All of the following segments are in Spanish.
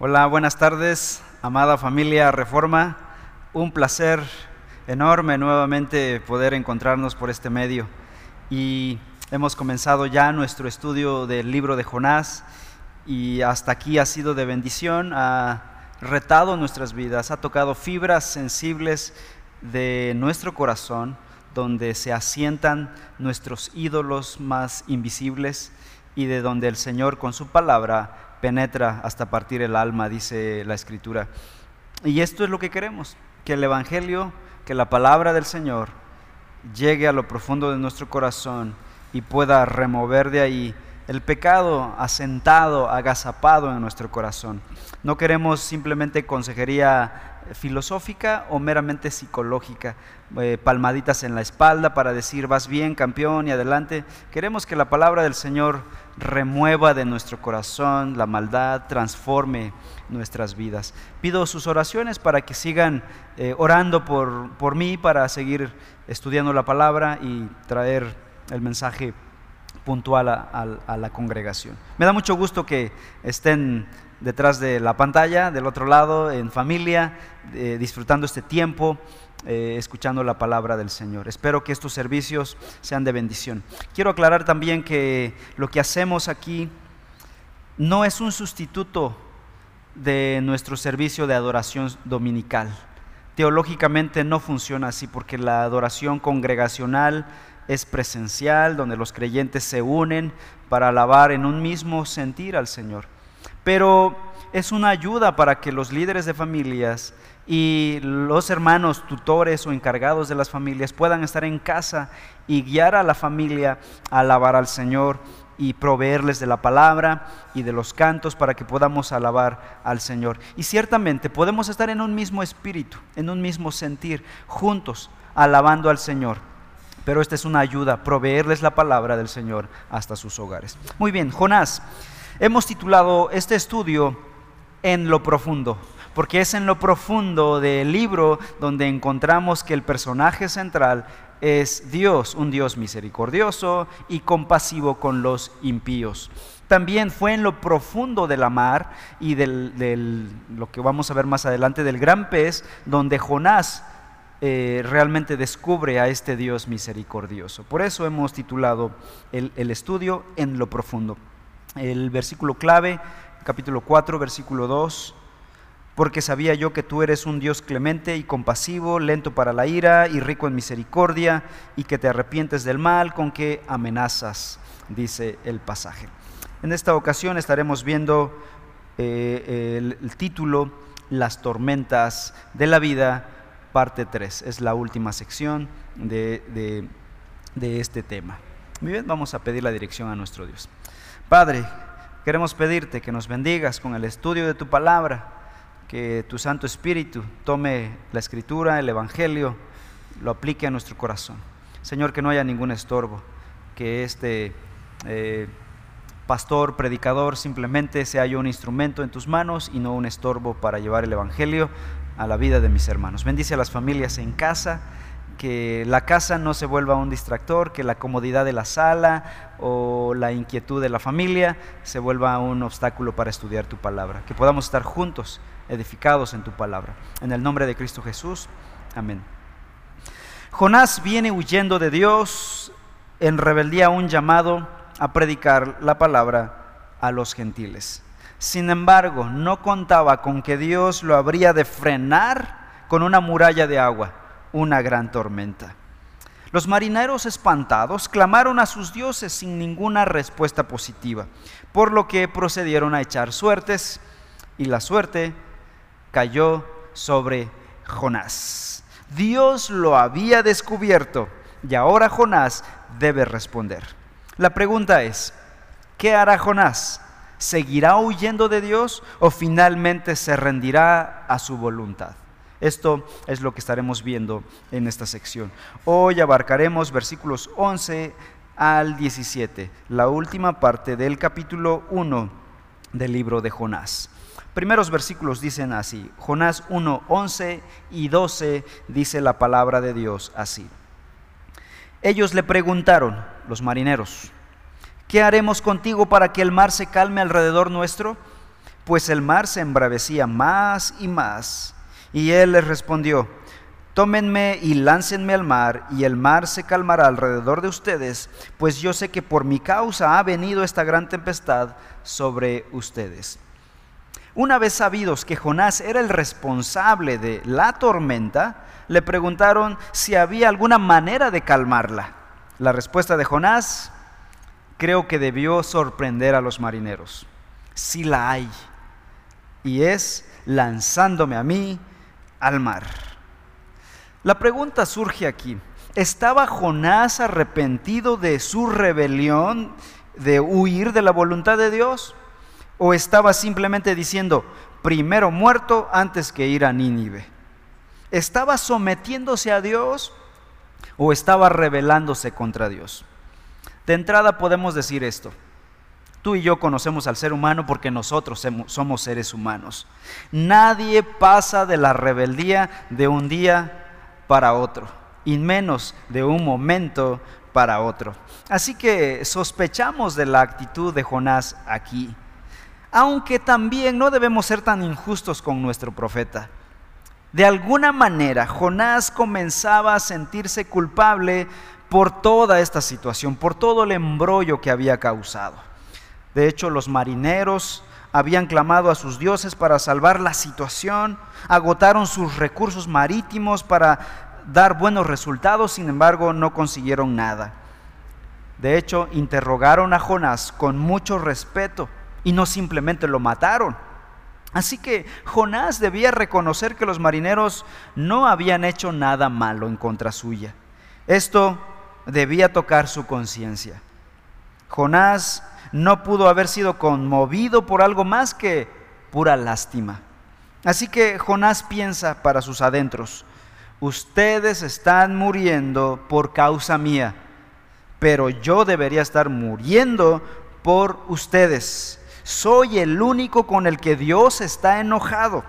Hola, buenas tardes, amada familia Reforma. Un placer enorme nuevamente poder encontrarnos por este medio. Y hemos comenzado ya nuestro estudio del libro de Jonás y hasta aquí ha sido de bendición, ha retado nuestras vidas, ha tocado fibras sensibles de nuestro corazón donde se asientan nuestros ídolos más invisibles y de donde el Señor con su palabra penetra hasta partir el alma, dice la escritura. Y esto es lo que queremos, que el Evangelio, que la palabra del Señor llegue a lo profundo de nuestro corazón y pueda remover de ahí el pecado asentado, agazapado en nuestro corazón. No queremos simplemente consejería filosófica o meramente psicológica, eh, palmaditas en la espalda para decir vas bien, campeón y adelante. Queremos que la palabra del Señor remueva de nuestro corazón la maldad, transforme nuestras vidas. Pido sus oraciones para que sigan eh, orando por, por mí, para seguir estudiando la palabra y traer el mensaje puntual a, la congregación. Me da mucho gusto que estén detrás de la pantalla, del otro lado, en familia, eh, disfrutando este tiempo, eh, escuchando la palabra del Señor. Espero que estos servicios sean de bendición. Quiero aclarar también que lo que hacemos aquí no es un sustituto de nuestro servicio de adoración dominical. Teológicamente no funciona así porque la adoración congregacional es presencial, donde los creyentes se unen para alabar en un mismo sentir al Señor. Pero es una ayuda para que los líderes de familias y los hermanos tutores o encargados de las familias puedan estar en casa y guiar a la familia a alabar al Señor y proveerles de la palabra y de los cantos para que podamos alabar al Señor. Y ciertamente podemos estar en un mismo espíritu, en un mismo sentir, juntos, alabando al Señor pero esta es una ayuda, proveerles la palabra del Señor hasta sus hogares. Muy bien, Jonás, hemos titulado este estudio En lo profundo, porque es en lo profundo del libro donde encontramos que el personaje central es Dios, un Dios misericordioso y compasivo con los impíos. También fue en lo profundo de la mar y del, lo que vamos a ver más adelante del gran pez, donde Jonás eh, realmente descubre a este Dios misericordioso. Por eso hemos titulado el, el estudio en lo profundo. El versículo clave, capítulo 4, versículo 2 porque sabía yo que tú eres un Dios clemente y compasivo, lento para la ira y rico en misericordia, y que te arrepientes del mal con que amenazas, dice el pasaje. En esta ocasión estaremos viendo eh, el, el título Las tormentas de la vida parte 3. Es la última sección de, este tema. Muy bien, vamos a pedir la dirección a nuestro Dios. Padre, queremos pedirte que nos bendigas con el estudio de tu palabra, que tu Santo Espíritu tome la escritura, el Evangelio, lo aplique a nuestro corazón. Señor, que no haya ningún estorbo, que este eh, pastor, predicador, simplemente sea yo un instrumento en tus manos y no un estorbo para llevar el Evangelio a la vida de mis hermanos. Bendice a las familias en casa, que la casa no se vuelva un distractor, que la comodidad de la sala o la inquietud de la familia se vuelva un obstáculo para estudiar tu palabra. Que podamos estar juntos, edificados en tu palabra. En el nombre de Cristo Jesús. Amén. Jonás viene huyendo de Dios en rebeldía a un llamado a predicar la palabra a los gentiles. Sin embargo, no contaba con que Dios lo habría de frenar con una muralla de agua, una gran tormenta. Los marineros espantados clamaron a sus dioses sin ninguna respuesta positiva, por lo que procedieron a echar suertes y la suerte cayó sobre Jonás. Dios lo había descubierto y ahora Jonás debe responder. La pregunta es, ¿qué hará Jonás? ¿Seguirá huyendo de Dios o finalmente se rendirá a su voluntad? Esto es lo que estaremos viendo en esta sección. Hoy abarcaremos versículos 11 al 17, la última parte del capítulo 1 del libro de Jonás. Primeros versículos dicen así, Jonás 1, 11 y 12 dice la palabra de Dios así. Ellos le preguntaron, los marineros, ¿qué haremos contigo para que el mar se calme alrededor nuestro? pues el mar se embravecía más y más. Y él les respondió, tómenme y láncenme al mar, y el mar se calmará alrededor de ustedes, pues yo sé que por mi causa ha venido esta gran tempestad sobre ustedes. Una vez sabidos que Jonás era el responsable de la tormenta, le preguntaron si había alguna manera de calmarla. La respuesta de Jonás creo que debió sorprender a los marineros. Sí la hay. Y es lanzándome a mí al mar. La pregunta surge aquí. ¿Estaba Jonás arrepentido de su rebelión, de huir de la voluntad de Dios? ¿O estaba simplemente diciendo, primero muerto antes que ir a Nínive? ¿Estaba sometiéndose a Dios o estaba rebelándose contra Dios? De entrada podemos decir esto. Tú y yo conocemos al ser humano porque nosotros somos seres humanos. Nadie pasa de la rebeldía de un día para otro, y menos de un momento para otro. Así que sospechamos de la actitud de Jonás aquí aunque también no debemos ser tan injustos con nuestro profeta. De alguna manera, Jonás comenzaba a sentirse culpable por toda esta situación, por todo el embrollo que había causado. De hecho, los marineros habían clamado a sus dioses para salvar la situación, agotaron sus recursos marítimos para dar buenos resultados, sin embargo, no consiguieron nada. De hecho, interrogaron a Jonás con mucho respeto y no simplemente lo mataron. Así que Jonás debía reconocer que los marineros no habían hecho nada malo en contra suya. Esto debía tocar su conciencia. Jonás no pudo haber sido conmovido por algo más que pura lástima. Así que Jonás piensa para sus adentros, ustedes están muriendo por causa mía, pero yo debería estar muriendo por ustedes soy el único con el que Dios está enojado.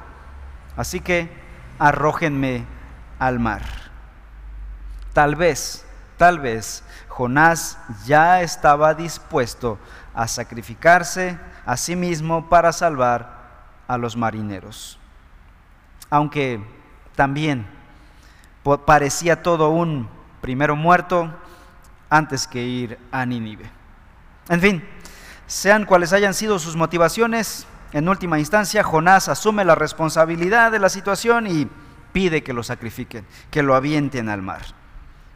Así que arrójenme al mar. Tal vez, tal vez Jonás ya estaba dispuesto a sacrificarse a sí mismo para salvar a los marineros. Aunque también parecía todo un primero muerto antes que ir a Nínive. En fin, sean cuales hayan sido sus motivaciones, en última instancia Jonás asume la responsabilidad de la situación y pide que lo sacrifiquen, que lo avienten al mar.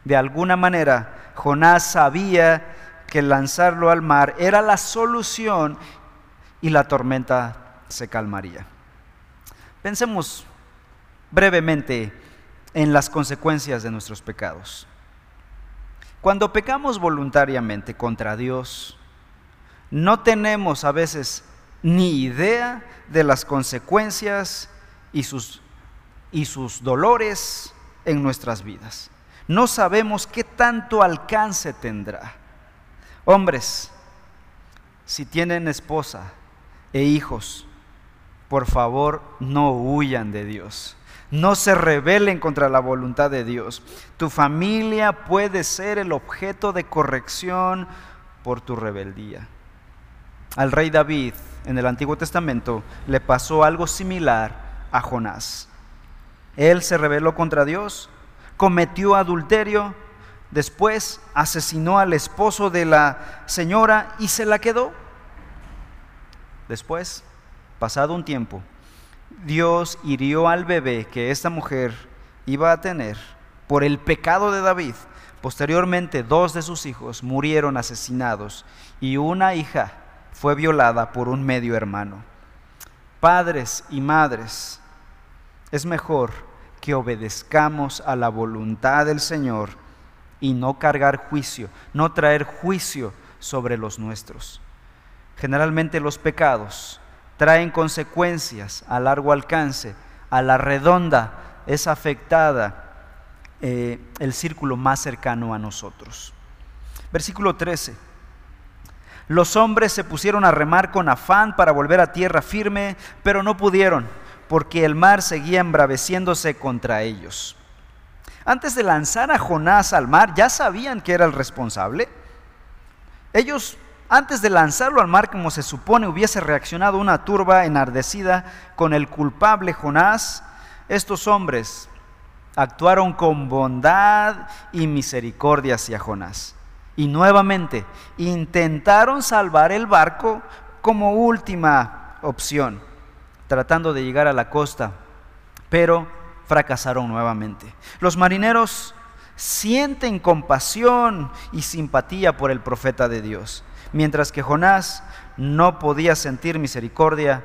De alguna manera, Jonás sabía que lanzarlo al mar era la solución y la tormenta se calmaría. Pensemos brevemente en las consecuencias de nuestros pecados. Cuando pecamos voluntariamente contra Dios, no tenemos a veces ni idea de las consecuencias y sus, y sus dolores en nuestras vidas. No sabemos qué tanto alcance tendrá. Hombres, si tienen esposa e hijos, por favor no huyan de Dios. No se rebelen contra la voluntad de Dios. Tu familia puede ser el objeto de corrección por tu rebeldía. Al rey David en el Antiguo Testamento le pasó algo similar a Jonás. Él se rebeló contra Dios, cometió adulterio, después asesinó al esposo de la señora y se la quedó. Después, pasado un tiempo, Dios hirió al bebé que esta mujer iba a tener por el pecado de David. Posteriormente, dos de sus hijos murieron asesinados y una hija fue violada por un medio hermano. Padres y madres, es mejor que obedezcamos a la voluntad del Señor y no cargar juicio, no traer juicio sobre los nuestros. Generalmente los pecados traen consecuencias a largo alcance, a la redonda es afectada eh, el círculo más cercano a nosotros. Versículo 13. Los hombres se pusieron a remar con afán para volver a tierra firme, pero no pudieron, porque el mar seguía embraveciéndose contra ellos. Antes de lanzar a Jonás al mar, ¿ya sabían que era el responsable? Ellos antes de lanzarlo al mar como se supone hubiese reaccionado una turba enardecida con el culpable Jonás, estos hombres actuaron con bondad y misericordia hacia Jonás. Y nuevamente intentaron salvar el barco como última opción, tratando de llegar a la costa, pero fracasaron nuevamente. Los marineros sienten compasión y simpatía por el profeta de Dios, mientras que Jonás no podía sentir misericordia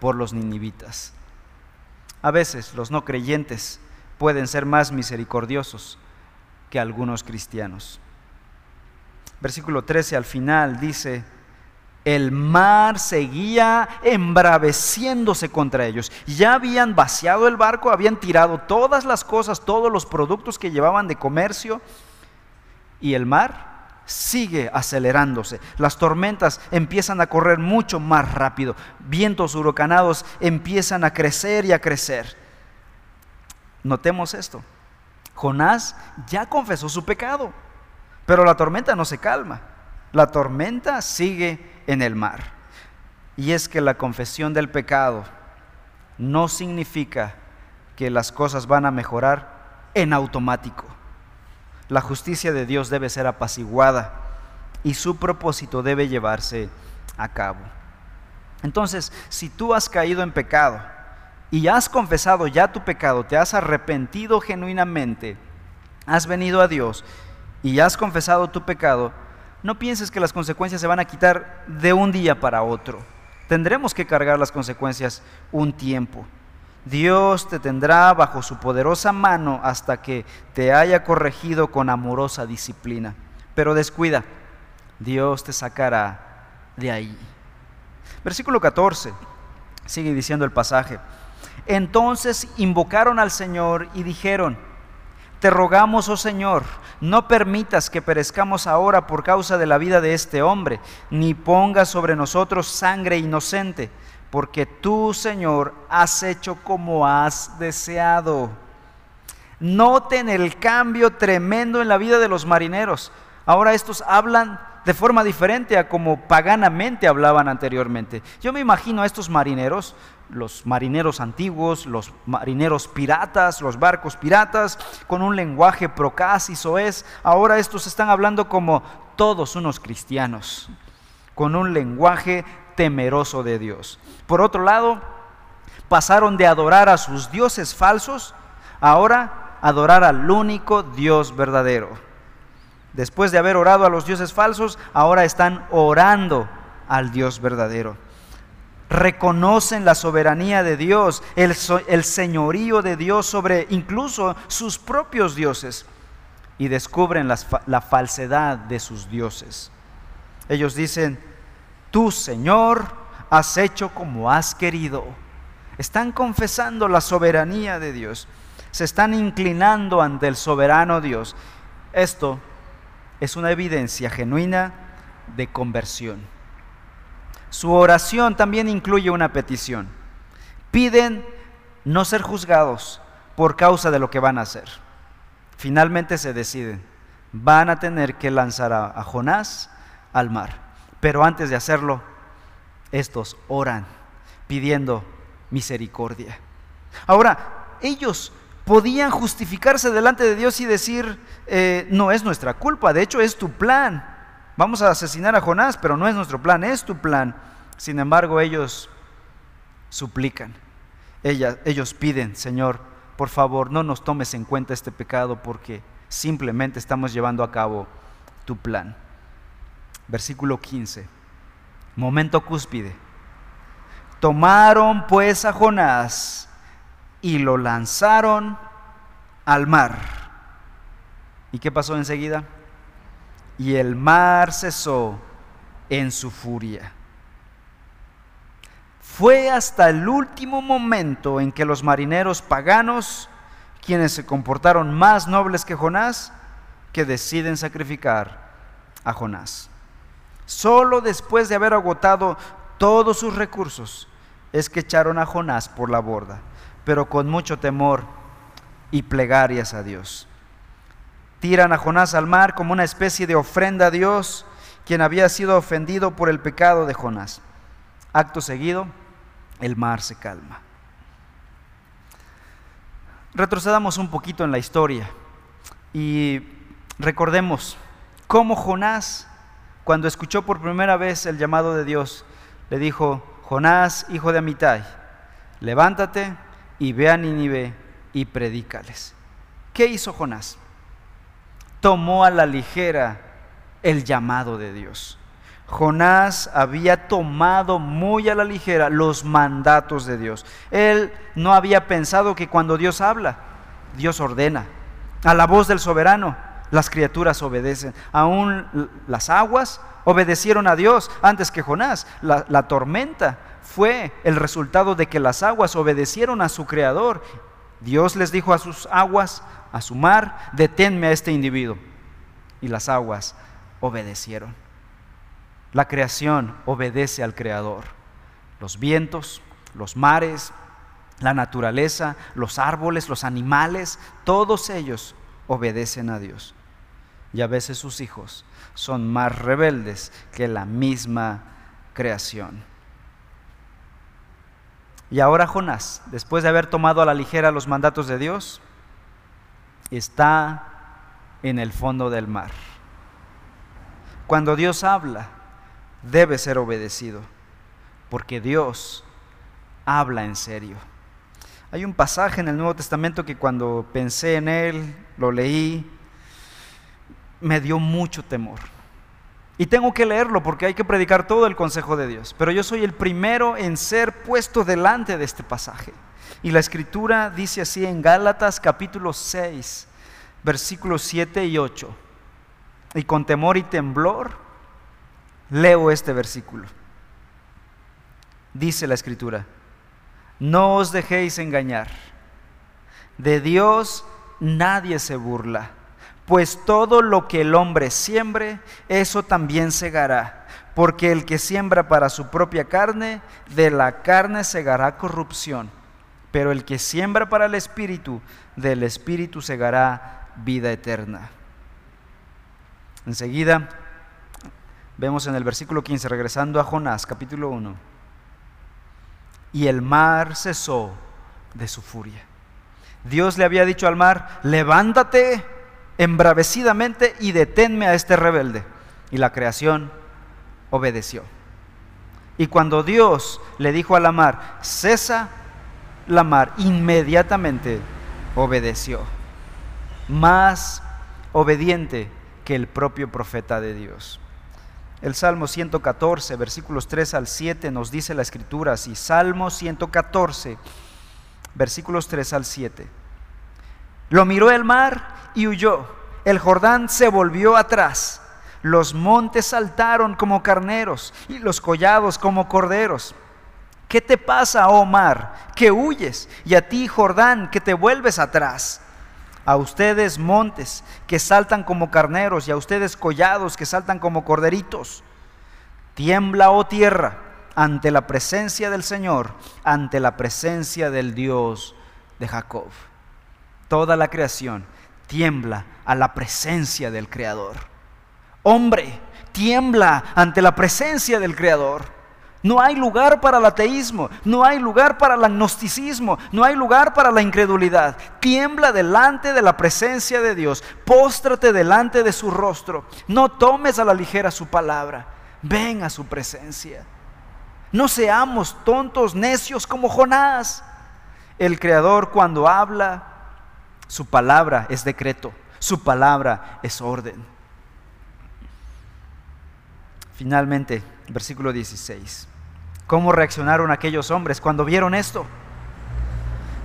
por los ninivitas. A veces los no creyentes pueden ser más misericordiosos que algunos cristianos. Versículo 13 al final dice, el mar seguía embraveciéndose contra ellos. Ya habían vaciado el barco, habían tirado todas las cosas, todos los productos que llevaban de comercio, y el mar sigue acelerándose. Las tormentas empiezan a correr mucho más rápido. Vientos huracanados empiezan a crecer y a crecer. Notemos esto. Jonás ya confesó su pecado, pero la tormenta no se calma. La tormenta sigue en el mar. Y es que la confesión del pecado no significa que las cosas van a mejorar en automático. La justicia de Dios debe ser apaciguada y su propósito debe llevarse a cabo. Entonces, si tú has caído en pecado, y has confesado ya tu pecado, te has arrepentido genuinamente, has venido a Dios y has confesado tu pecado, no pienses que las consecuencias se van a quitar de un día para otro. Tendremos que cargar las consecuencias un tiempo. Dios te tendrá bajo su poderosa mano hasta que te haya corregido con amorosa disciplina. Pero descuida, Dios te sacará de ahí. Versículo 14, sigue diciendo el pasaje. Entonces invocaron al Señor y dijeron, te rogamos, oh Señor, no permitas que perezcamos ahora por causa de la vida de este hombre, ni pongas sobre nosotros sangre inocente, porque tú, Señor, has hecho como has deseado. Noten el cambio tremendo en la vida de los marineros. Ahora estos hablan de forma diferente a como paganamente hablaban anteriormente. Yo me imagino a estos marineros los marineros antiguos, los marineros piratas, los barcos piratas, con un lenguaje procas y soez. Ahora estos están hablando como todos unos cristianos, con un lenguaje temeroso de Dios. Por otro lado, pasaron de adorar a sus dioses falsos, ahora adorar al único Dios verdadero. Después de haber orado a los dioses falsos, ahora están orando al Dios verdadero reconocen la soberanía de Dios, el, señorío de Dios sobre incluso sus propios dioses y descubren la falsedad de sus dioses. Ellos dicen, tú Señor has hecho como has querido. Están confesando la soberanía de Dios. Se están inclinando ante el soberano Dios. Esto es una evidencia genuina de conversión. Su oración también incluye una petición. Piden no ser juzgados por causa de lo que van a hacer. Finalmente se deciden. Van a tener que lanzar a, Jonás al mar. Pero antes de hacerlo, estos oran pidiendo misericordia. Ahora, ellos podían justificarse delante de Dios y decir, eh, no es nuestra culpa, de hecho es tu plan. Vamos a asesinar a Jonás, pero no es nuestro plan, es tu plan. Sin embargo, ellos suplican, ellos piden, Señor, por favor, no nos tomes en cuenta este pecado porque simplemente estamos llevando a cabo tu plan. Versículo 15, momento cúspide. Tomaron pues a Jonás y lo lanzaron al mar. ¿Y qué pasó enseguida? Y el mar cesó en su furia. Fue hasta el último momento en que los marineros paganos, quienes se comportaron más nobles que Jonás, que deciden sacrificar a Jonás. Solo después de haber agotado todos sus recursos es que echaron a Jonás por la borda, pero con mucho temor y plegarias a Dios tiran a Jonás al mar como una especie de ofrenda a Dios, quien había sido ofendido por el pecado de Jonás. Acto seguido, el mar se calma. Retrocedamos un poquito en la historia y recordemos cómo Jonás, cuando escuchó por primera vez el llamado de Dios, le dijo, Jonás, hijo de Amitai, levántate y ve a Nínive y predícales. ¿Qué hizo Jonás? Tomó a la ligera el llamado de Dios. Jonás había tomado muy a la ligera los mandatos de Dios. Él no había pensado que cuando Dios habla, Dios ordena. A la voz del soberano, las criaturas obedecen. Aún las aguas obedecieron a Dios antes que Jonás. La, la tormenta fue el resultado de que las aguas obedecieron a su creador. Dios les dijo a sus aguas, a su mar, deténme a este individuo. Y las aguas obedecieron. La creación obedece al Creador. Los vientos, los mares, la naturaleza, los árboles, los animales, todos ellos obedecen a Dios. Y a veces sus hijos son más rebeldes que la misma creación. Y ahora Jonás, después de haber tomado a la ligera los mandatos de Dios, está en el fondo del mar. Cuando Dios habla, debe ser obedecido, porque Dios habla en serio. Hay un pasaje en el Nuevo Testamento que cuando pensé en él, lo leí, me dio mucho temor. Y tengo que leerlo porque hay que predicar todo el consejo de Dios. Pero yo soy el primero en ser puesto delante de este pasaje. Y la escritura dice así en Gálatas capítulo 6, versículos 7 y 8 y con temor y temblor leo este versículo. Dice la escritura, no os dejéis engañar, de Dios nadie se burla, pues todo lo que el hombre siembre, eso también segará, porque el que siembra para su propia carne, de la carne segará corrupción, pero el que siembra para el espíritu, del espíritu segará vida eterna. Enseguida vemos en el versículo 15, regresando a Jonás, capítulo 1, y el mar cesó de su furia. Dios le había dicho al mar, levántate embravecidamente y deténme a este rebelde. Y la creación obedeció. Y cuando Dios le dijo a la mar, cesa, la mar inmediatamente obedeció. Más obediente que el propio profeta de Dios. El Salmo 114, versículos 3 al 7 nos dice la escritura así. Salmo 114, versículos 3 al 7. Lo miró el mar y huyó. El Jordán se volvió atrás. Los montes saltaron como carneros y los collados como corderos. ¿Qué te pasa, oh mar, que huyes? Y a ti, Jordán, que te vuelves atrás a ustedes montes que saltan como carneros y a ustedes collados que saltan como corderitos. Tiembla, oh tierra, ante la presencia del Señor, ante la presencia del Dios de Jacob. Toda la creación tiembla a la presencia del Creador. Hombre, tiembla ante la presencia del Creador. No hay lugar para el ateísmo, no hay lugar para el agnosticismo, no hay lugar para la incredulidad. Tiembla delante de la presencia de Dios, póstrate delante de su rostro, no tomes a la ligera su palabra, ven a su presencia. No seamos tontos, necios como Jonás. El Creador cuando habla, su palabra es decreto, su palabra es orden. Finalmente, versículo 16. ¿Cómo reaccionaron aquellos hombres cuando vieron esto?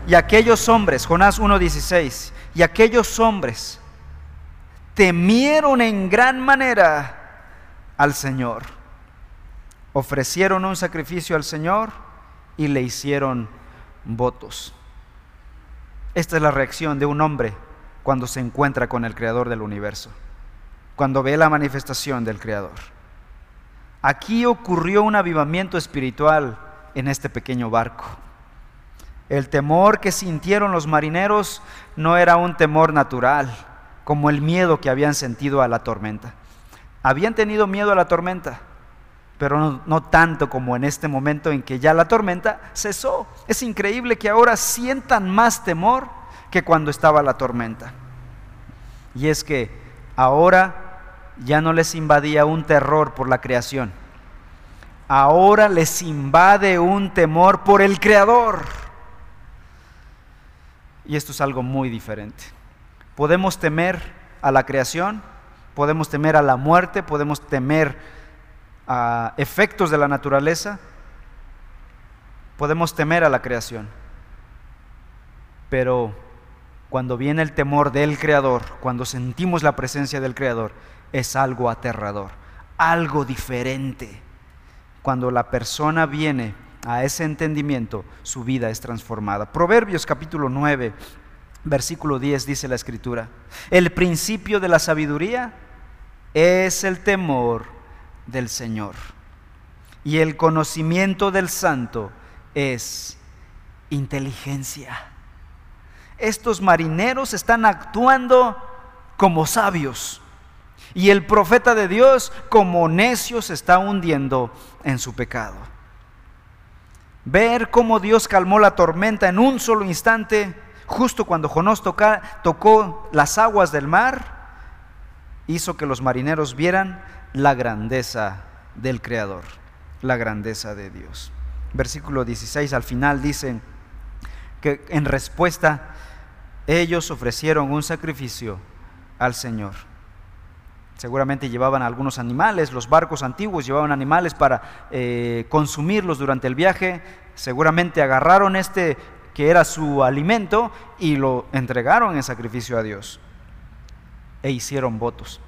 Y aquellos hombres, Jonás 1.16, y aquellos hombres temieron en gran manera al Señor. Ofrecieron un sacrificio al Señor y le hicieron votos. Esta es la reacción de un hombre cuando se encuentra con el Creador del universo, cuando ve la manifestación del Creador. Aquí ocurrió un avivamiento espiritual en este pequeño barco. El temor que sintieron los marineros no era un temor natural, como el miedo que habían sentido a la tormenta. habían tenido miedo a la tormenta, pero no, tanto como en este momento en que ya la tormenta cesó. Es increíble que ahora sientan más temor que cuando estaba la tormenta. Y es que ahora ya no les invadía un terror por la creación. Ahora les invade un temor por el Creador. Y esto es algo muy diferente. Podemos temer a la creación, podemos temer a la muerte, podemos temer a efectos de la naturaleza, podemos temer a la creación. Pero cuando viene el temor del Creador, cuando sentimos la presencia del Creador, es algo aterrador, algo diferente. Cuando la persona viene a ese entendimiento, su vida es transformada. Proverbios capítulo 9, versículo 10 dice la escritura, el principio de la sabiduría es el temor del Señor y el conocimiento del santo es inteligencia. Estos marineros están actuando como sabios y el profeta de Dios como necio se está hundiendo en su pecado. Ver cómo Dios calmó la tormenta en un solo instante, justo cuando Jonás tocó las aguas del mar, hizo que los marineros vieran la grandeza del Creador, la grandeza de Dios. Versículo 16 al final dicen que en respuesta ellos ofrecieron un sacrificio al Señor. Seguramente llevaban algunos animales, los barcos antiguos llevaban animales para eh, consumirlos durante el viaje. Seguramente agarraron este que era su alimento y lo entregaron en sacrificio a Dios. E hicieron votos.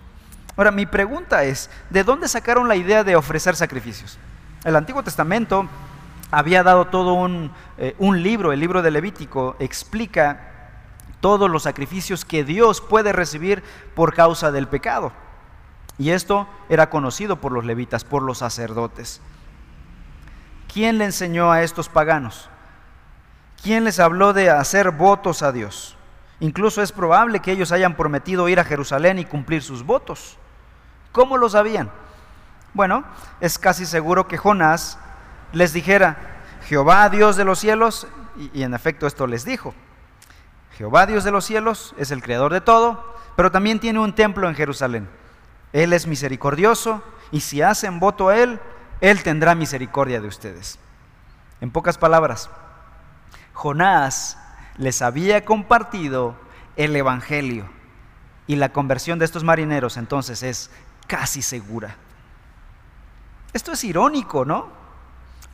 Ahora, mi pregunta es, ¿de dónde sacaron la idea de ofrecer sacrificios? El Antiguo Testamento había dado todo un, eh, un libro, el libro de Levítico, explica todos los sacrificios que Dios puede recibir por causa del pecado. Y esto era conocido por los levitas, por los sacerdotes. ¿Quién le enseñó a estos paganos? ¿Quién les habló de hacer votos a Dios? Incluso es probable que ellos hayan prometido ir a Jerusalén y cumplir sus votos. ¿Cómo lo sabían? Bueno, es casi seguro que Jonás les dijera, Jehová Dios de los cielos, y, en efecto esto les dijo, Jehová Dios de los cielos es el creador de todo, pero también tiene un templo en Jerusalén. Él es misericordioso y si hacen voto a Él, Él tendrá misericordia de ustedes. En pocas palabras, Jonás les había compartido el Evangelio y la conversión de estos marineros entonces es casi segura. Esto es irónico, ¿no?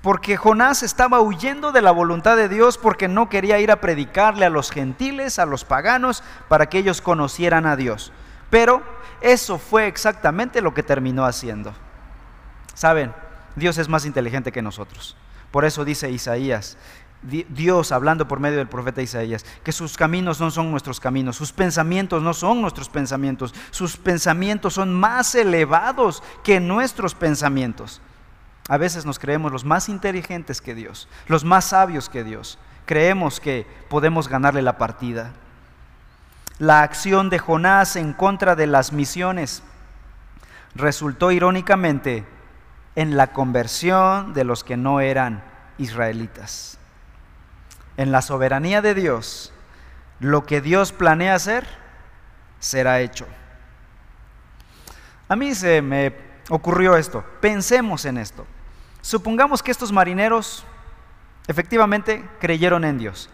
Porque Jonás estaba huyendo de la voluntad de Dios porque no quería ir a predicarle a los gentiles, a los paganos, para que ellos conocieran a Dios. Pero eso fue exactamente lo que terminó haciendo. Saben, Dios es más inteligente que nosotros. Por eso dice Isaías, Dios hablando por medio del profeta Isaías, que sus caminos no son nuestros caminos, sus pensamientos no son nuestros pensamientos, sus pensamientos son más elevados que nuestros pensamientos. A veces nos creemos los más inteligentes que Dios, los más sabios que Dios. Creemos que podemos ganarle la partida la acción de Jonás en contra de las misiones resultó irónicamente en la conversión de los que no eran israelitas. En la soberanía de Dios, lo que Dios planea hacer será hecho. A mí se me ocurrió esto, pensemos en esto. Supongamos que estos marineros efectivamente creyeron en Dios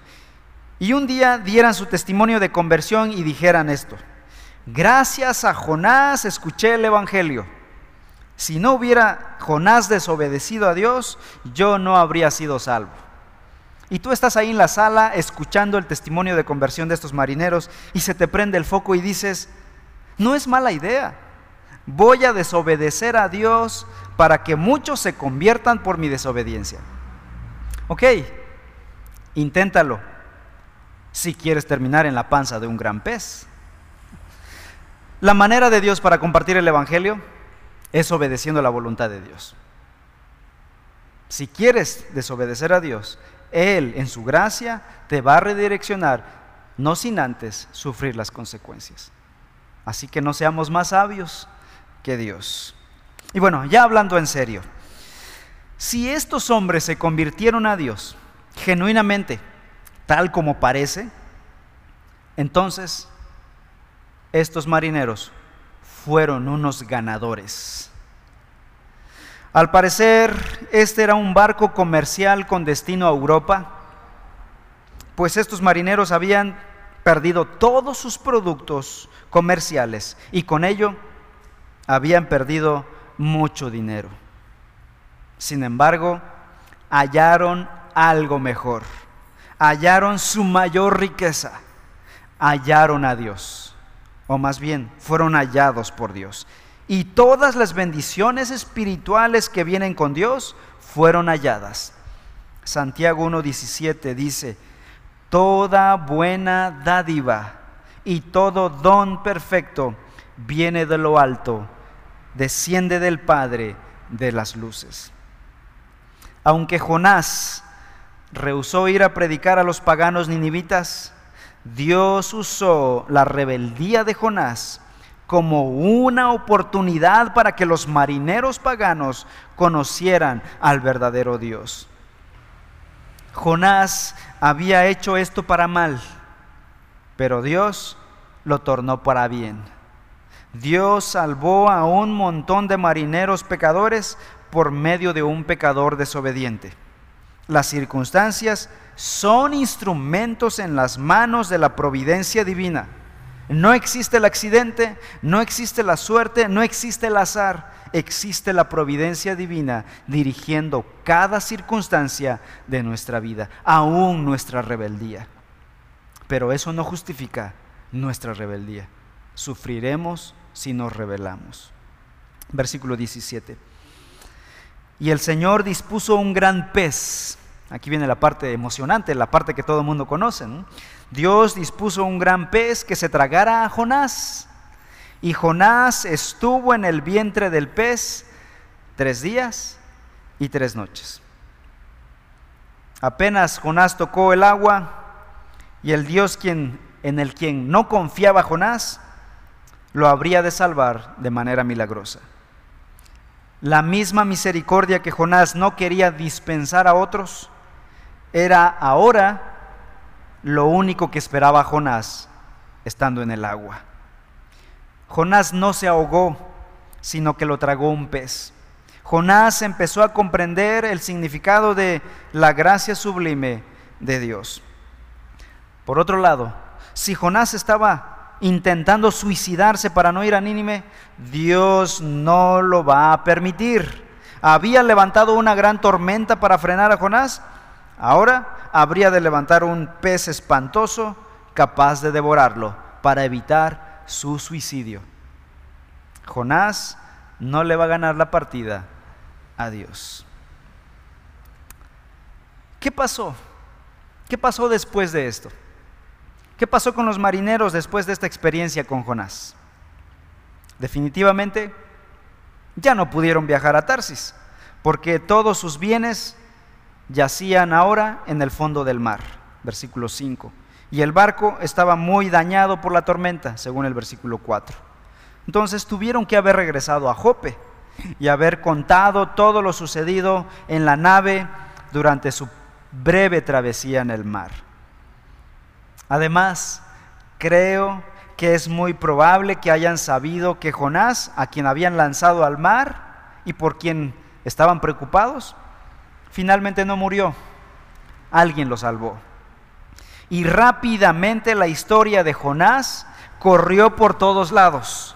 y un día dieran su testimonio de conversión y dijeran esto, gracias a Jonás escuché el Evangelio. Si no hubiera Jonás desobedecido a Dios, yo no habría sido salvo. Y tú estás ahí en la sala escuchando el testimonio de conversión de estos marineros y se te prende el foco y dices, no es mala idea. Voy a desobedecer a Dios para que muchos se conviertan por mi desobediencia. Ok, inténtalo si quieres terminar en la panza de un gran pez. La manera de Dios para compartir el Evangelio es obedeciendo la voluntad de Dios. Si quieres desobedecer a Dios, Él en su gracia te va a redireccionar, no sin antes sufrir las consecuencias. Así que no seamos más sabios que Dios. Y bueno, ya hablando en serio, si estos hombres se convirtieron a Dios genuinamente, tal como parece, entonces estos marineros fueron unos ganadores. Al parecer, este era un barco comercial con destino a Europa, pues estos marineros habían perdido todos sus productos comerciales y con ello habían perdido mucho dinero. Sin embargo, hallaron algo mejor, hallaron su mayor riqueza, hallaron a Dios, o más bien fueron hallados por Dios. Y todas las bendiciones espirituales que vienen con Dios fueron halladas. Santiago 1.17 dice, toda buena dádiva y todo don perfecto viene de lo alto, desciende del Padre de las luces. Aunque Jonás rehusó ir a predicar a los paganos ninivitas, Dios usó la rebeldía de Jonás como una oportunidad para que los marineros paganos conocieran al verdadero Dios. Jonás había hecho esto para mal, pero Dios lo tornó para bien. Dios salvó a un montón de marineros pecadores por medio de un pecador desobediente. Las circunstancias son instrumentos en las manos de la providencia divina. No existe el accidente, no existe la suerte, no existe el azar, existe la providencia divina dirigiendo cada circunstancia de nuestra vida, aún nuestra rebeldía. Pero eso no justifica nuestra rebeldía. Sufriremos si nos rebelamos. Versículo 17. Y el Señor dispuso un gran pez. Aquí viene la parte emocionante, la parte que todo el mundo conoce. Dios dispuso un gran pez que se tragara a Jonás. Y Jonás estuvo en el vientre del pez tres días y tres noches. Apenas Jonás tocó el agua y el Dios quien, en el quien no confiaba Jonás lo habría de salvar de manera milagrosa. La misma misericordia que Jonás no quería dispensar a otros era ahora lo único que esperaba Jonás estando en el agua. Jonás no se ahogó, sino que lo tragó un pez. Jonás empezó a comprender el significado de la gracia sublime de Dios. Por otro lado, si Jonás estaba intentando suicidarse para no ir a Nínive, Dios no lo va a permitir. Había levantado una gran tormenta para frenar a Jonás, ahora habría de levantar un pez espantoso capaz de devorarlo para evitar su suicidio. Jonás no le va a ganar la partida a Dios. ¿Qué pasó? ¿Qué pasó después de esto? ¿Qué pasó con los marineros después de esta experiencia con Jonás? Definitivamente ya no pudieron viajar a Tarsis, porque todos sus bienes yacían ahora en el fondo del mar, versículo 5. Y el barco estaba muy dañado por la tormenta, según el versículo 4. Entonces tuvieron que haber regresado a Jope y haber contado todo lo sucedido en la nave durante su breve travesía en el mar. Además, creo que es muy probable que hayan sabido que Jonás, a quien habían lanzado al mar y por quien estaban preocupados, finalmente no murió. Alguien lo salvó. Y rápidamente la historia de Jonás corrió por todos lados.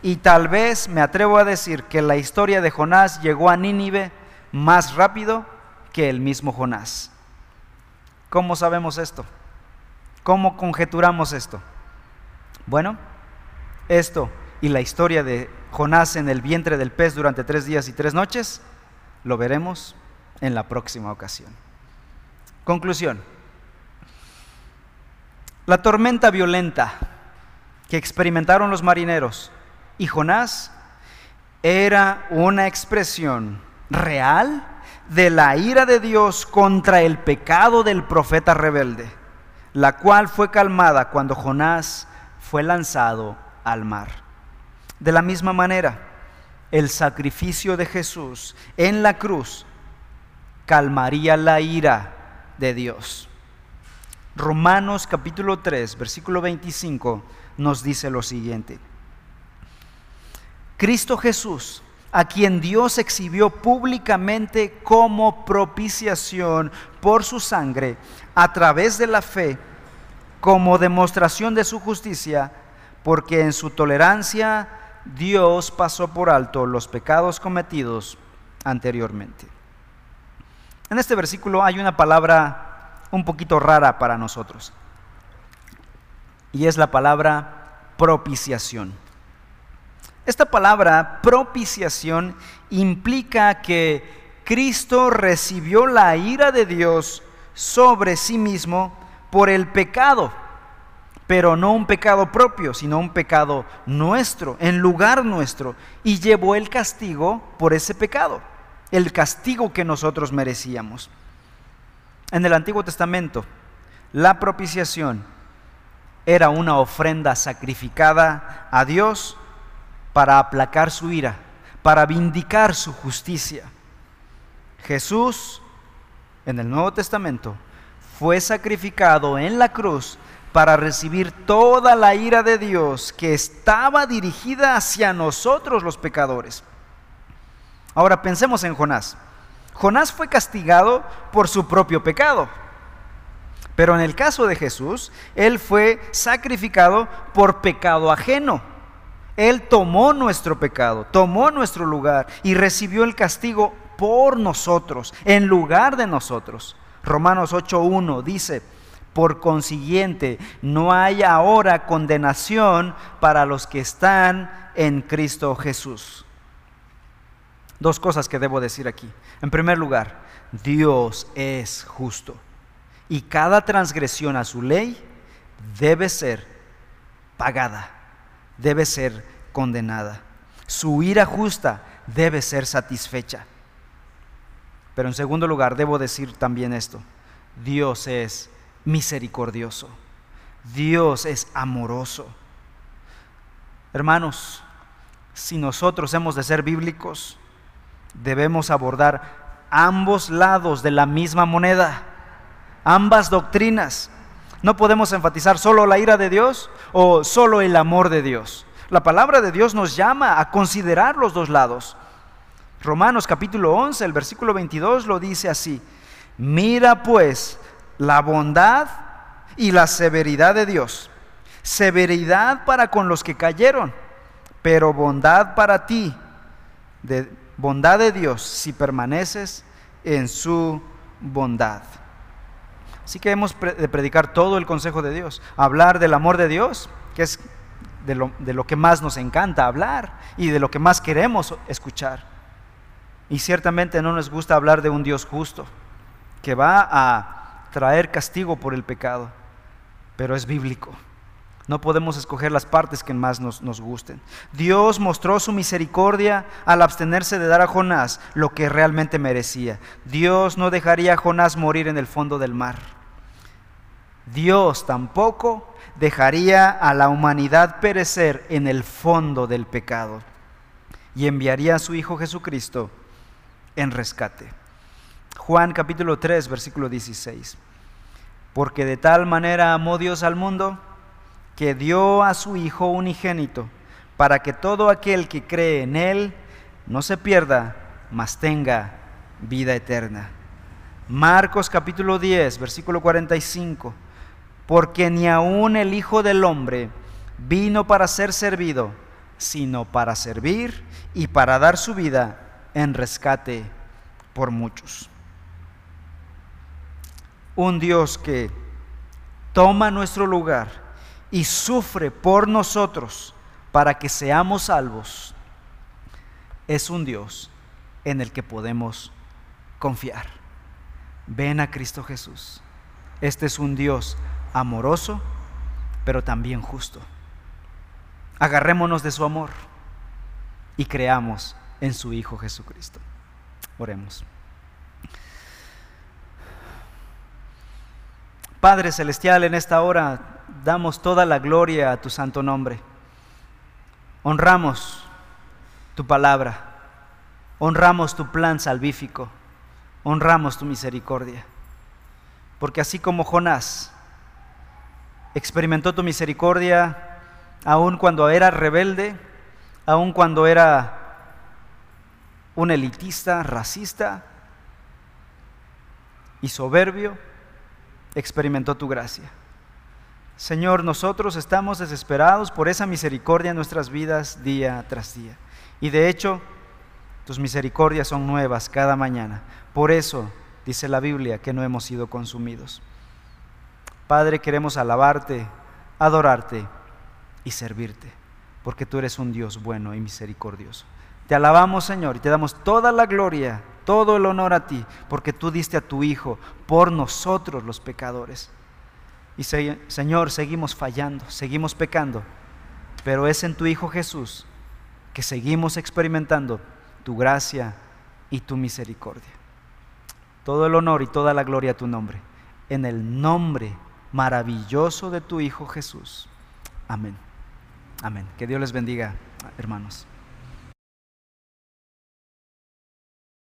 Y tal vez me atrevo a decir que la historia de Jonás llegó a Nínive más rápido que el mismo Jonás. ¿Cómo sabemos esto? ¿Cómo conjeturamos esto? Bueno, esto y la historia de Jonás en el vientre del pez durante tres días y tres noches, lo veremos en la próxima ocasión. Conclusión. La tormenta violenta que experimentaron los marineros y Jonás era una expresión real de la ira de Dios contra el pecado del profeta rebelde la cual fue calmada cuando Jonás fue lanzado al mar. De la misma manera, el sacrificio de Jesús en la cruz calmaría la ira de Dios. Romanos capítulo 3, versículo 25 nos dice lo siguiente. Cristo Jesús, a quien Dios exhibió públicamente como propiciación por su sangre, a través de la fe, como demostración de su justicia, porque en su tolerancia Dios pasó por alto los pecados cometidos anteriormente. En este versículo hay una palabra un poquito rara para nosotros, y es la palabra propiciación. Esta palabra propiciación implica que Cristo recibió la ira de Dios sobre sí mismo por el pecado, pero no un pecado propio, sino un pecado nuestro, en lugar nuestro, y llevó el castigo por ese pecado, el castigo que nosotros merecíamos. En el Antiguo Testamento, la propiciación era una ofrenda sacrificada a Dios para aplacar su ira, para vindicar su justicia. Jesús, en el Nuevo Testamento, fue sacrificado en la cruz para recibir toda la ira de Dios que estaba dirigida hacia nosotros los pecadores. Ahora pensemos en Jonás. Jonás fue castigado por su propio pecado. Pero en el caso de Jesús, Él fue sacrificado por pecado ajeno. Él tomó nuestro pecado, tomó nuestro lugar y recibió el castigo por nosotros, en lugar de nosotros. Romanos 8.1 dice, por consiguiente, no hay ahora condenación para los que están en Cristo Jesús. Dos cosas que debo decir aquí. En primer lugar, Dios es justo y cada transgresión a su ley debe ser pagada, debe ser condenada. Su ira justa debe ser satisfecha. Pero en segundo lugar, debo decir también esto. Dios es misericordioso. Dios es amoroso. Hermanos, si nosotros hemos de ser bíblicos, debemos abordar ambos lados de la misma moneda, ambas doctrinas. No podemos enfatizar solo la ira de Dios o solo el amor de Dios. La palabra de Dios nos llama a considerar los dos lados. Romanos capítulo 11, el versículo 22 lo dice así. Mira pues la bondad y la severidad de Dios. Severidad para con los que cayeron, pero bondad para ti. De, bondad de Dios si permaneces en su bondad. Así que hemos de predicar todo el consejo de Dios, hablar del amor de Dios, que es de lo, de lo que más nos encanta hablar y de lo que más queremos escuchar. Y ciertamente no nos gusta hablar de un Dios justo, que va a traer castigo por el pecado, pero es bíblico. No podemos escoger las partes que más nos, nos, gusten. Dios mostró su misericordia al abstenerse de dar a Jonás lo que realmente merecía. Dios no dejaría a Jonás morir en el fondo del mar. Dios tampoco dejaría a la humanidad perecer en el fondo del pecado y enviaría a su Hijo Jesucristo en rescate. Juan capítulo 3, versículo 16. Porque de tal manera amó Dios al mundo que dio a su Hijo unigénito, para que todo aquel que cree en Él no se pierda, mas tenga vida eterna. Marcos capítulo 10, versículo 45. Porque ni aun el Hijo del Hombre vino para ser servido, sino para servir y para dar su vida en rescate por muchos. Un Dios que toma nuestro lugar y sufre por nosotros para que seamos salvos, es un Dios en el que podemos confiar. Ven a Cristo Jesús. Este es un Dios amoroso, pero también justo. Agarrémonos de su amor y creamos en su Hijo Jesucristo. Oremos. Padre Celestial, en esta hora damos toda la gloria a tu santo nombre. Honramos tu palabra, honramos tu plan salvífico, honramos tu misericordia. Porque así como Jonás experimentó tu misericordia aun cuando era rebelde, aun cuando era un elitista, racista y soberbio, experimentó tu gracia. Señor, nosotros estamos desesperados por esa misericordia en nuestras vidas día tras día. Y de hecho, tus misericordias son nuevas cada mañana. Por eso dice la Biblia que no hemos sido consumidos. Padre, queremos alabarte, adorarte y servirte, porque tú eres un Dios bueno y misericordioso. Te alabamos, Señor, y te damos toda la gloria, todo el honor a ti, porque tú diste a tu Hijo por nosotros los pecadores. Y Señor, seguimos fallando, seguimos pecando, pero es en tu Hijo Jesús que seguimos experimentando tu gracia y tu misericordia. Todo el honor y toda la gloria a tu nombre, en el nombre maravilloso de tu Hijo Jesús. Amén. Amén. Que Dios les bendiga, hermanos.